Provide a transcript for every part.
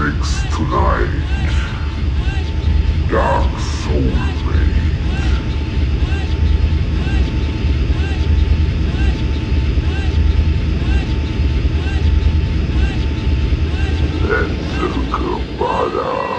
Mix tonight, Dark Soulmate. Enzo Cabana. Entertainment.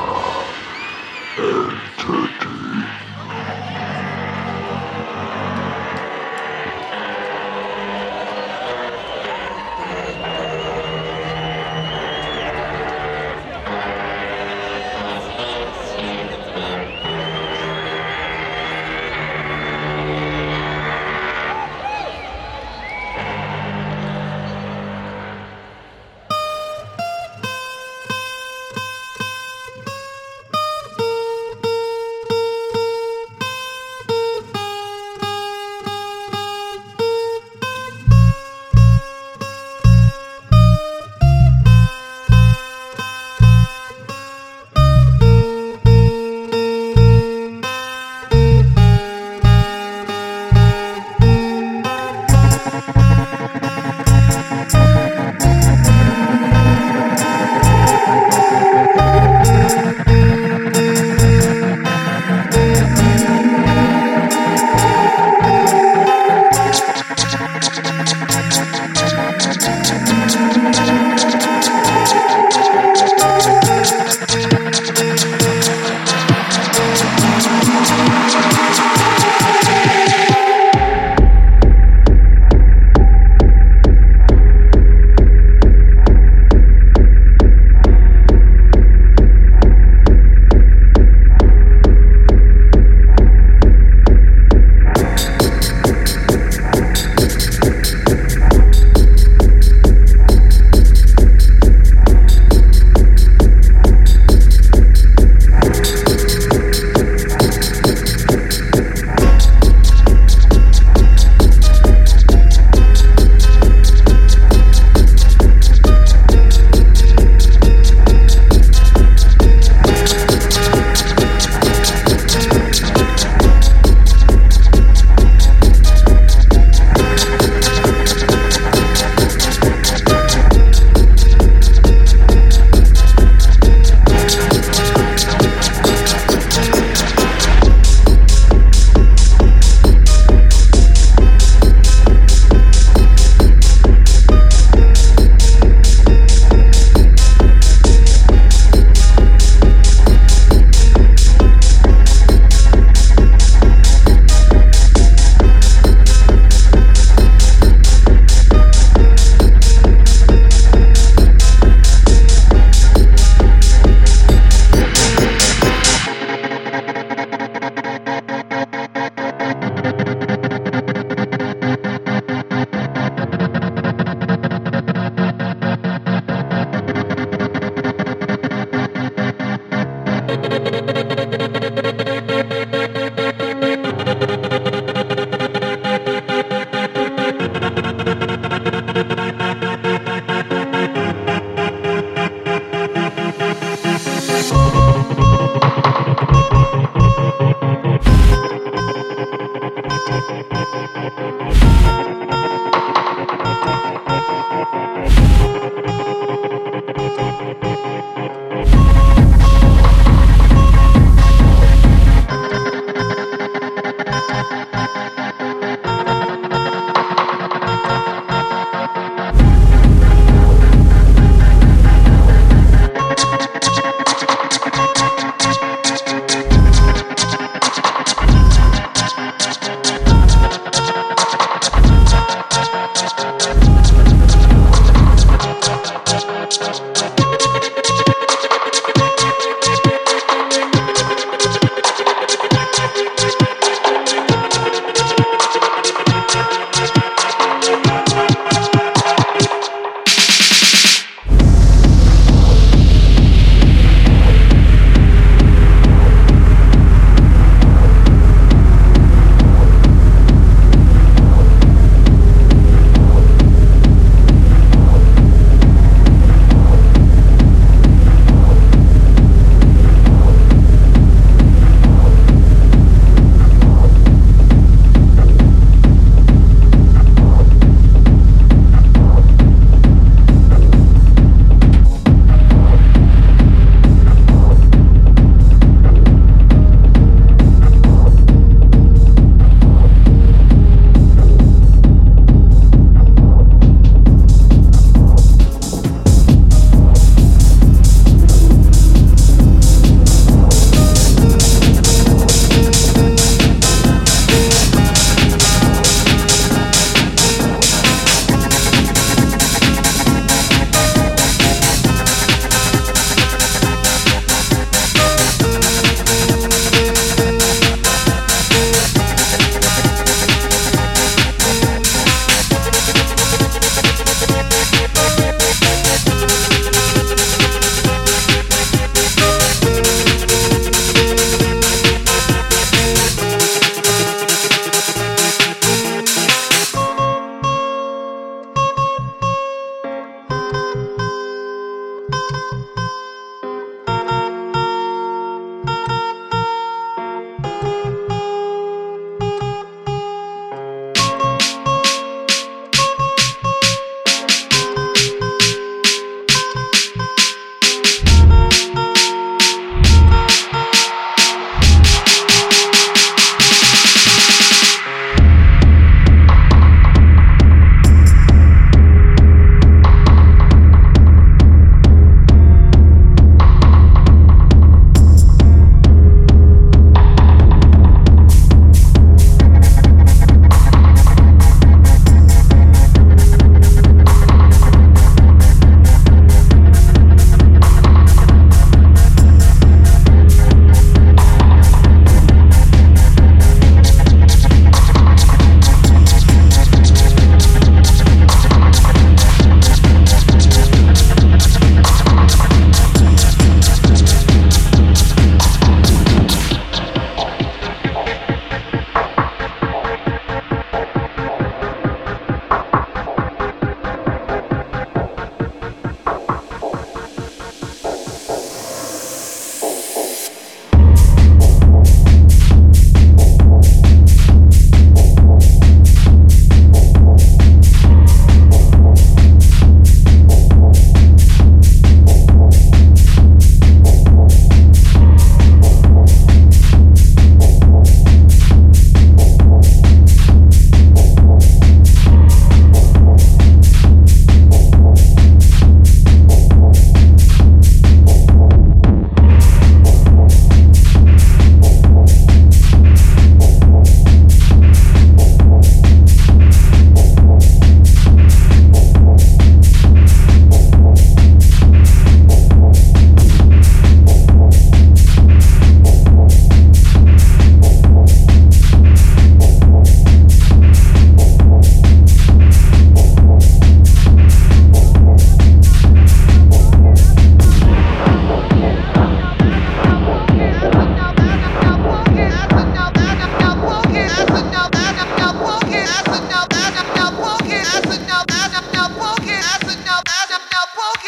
help.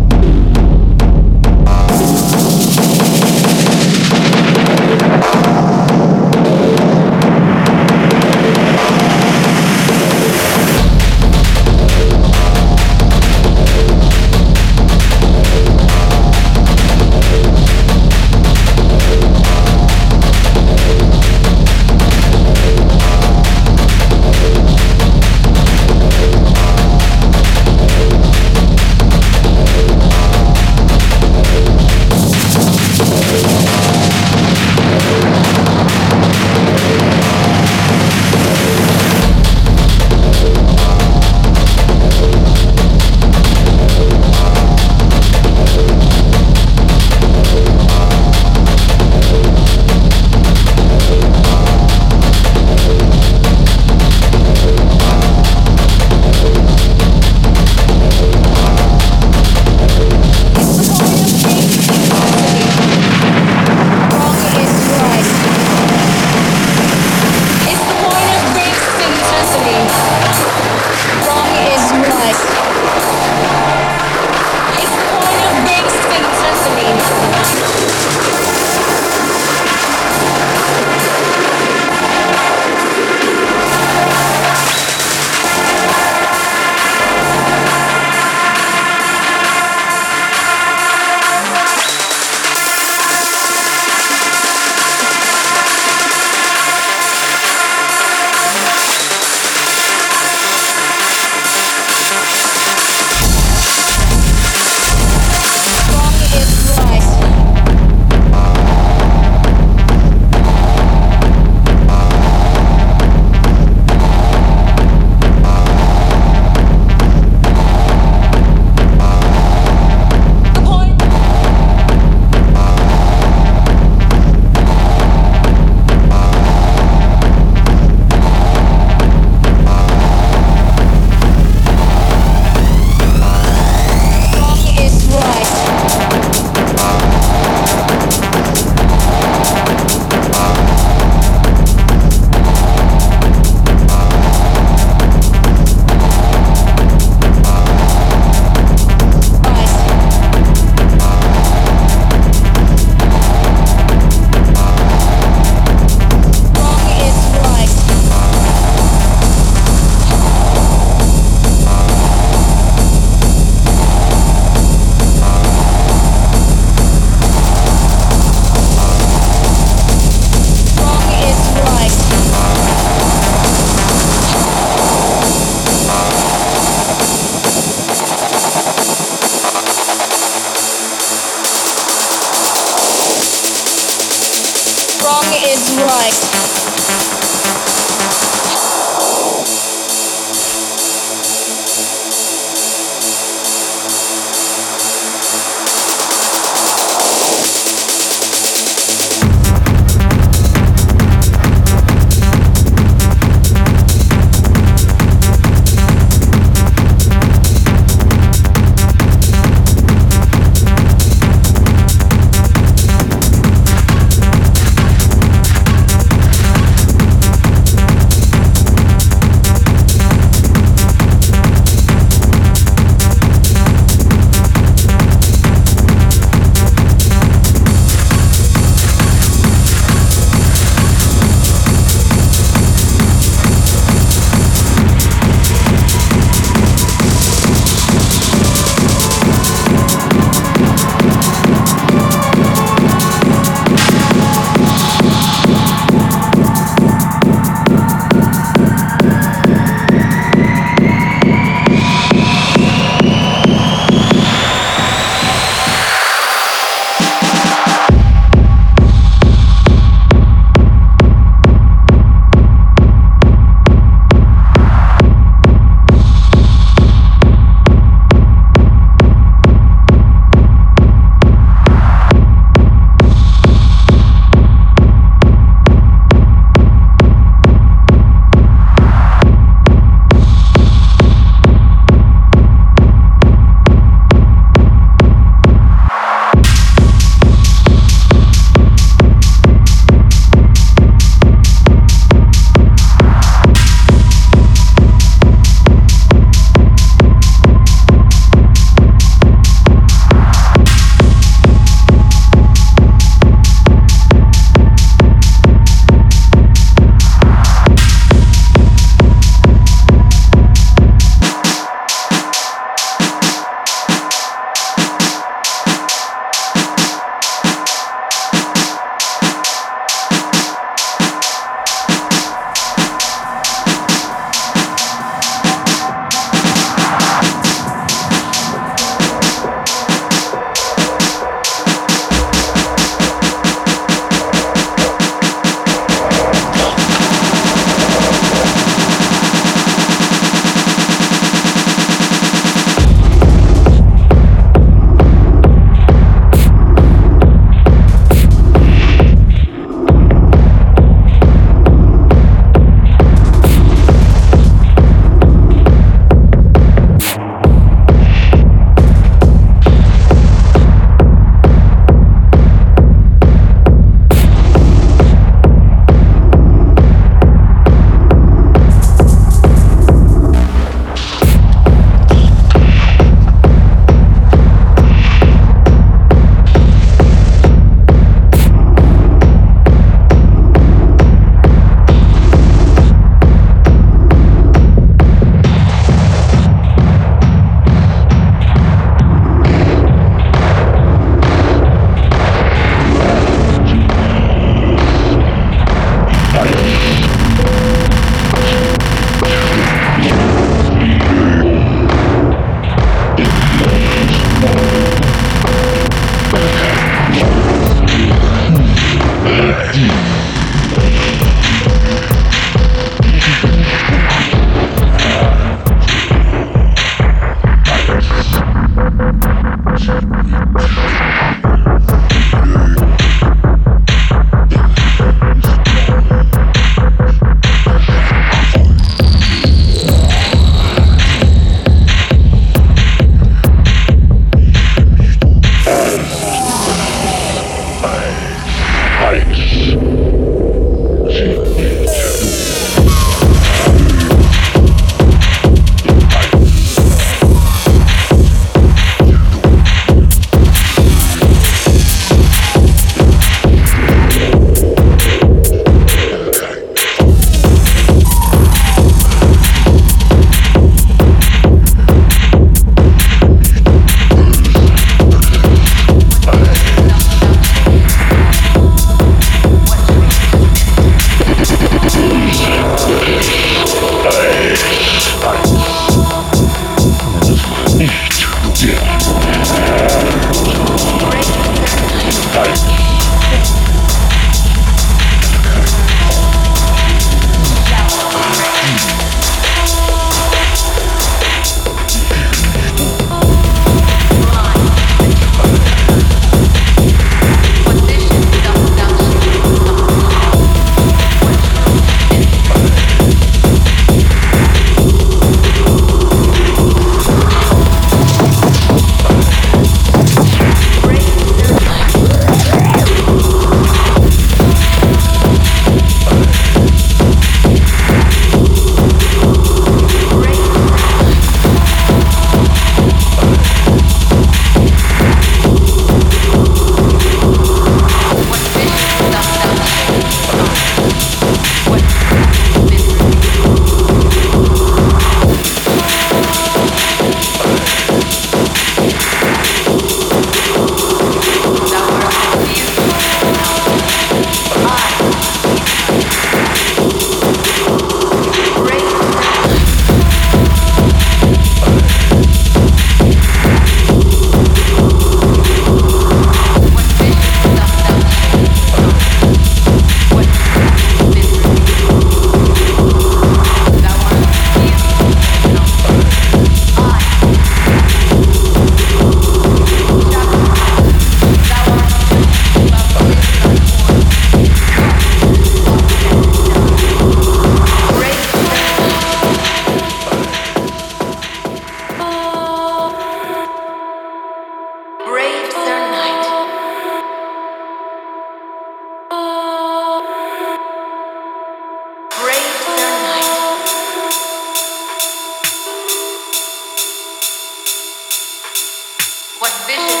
bitches.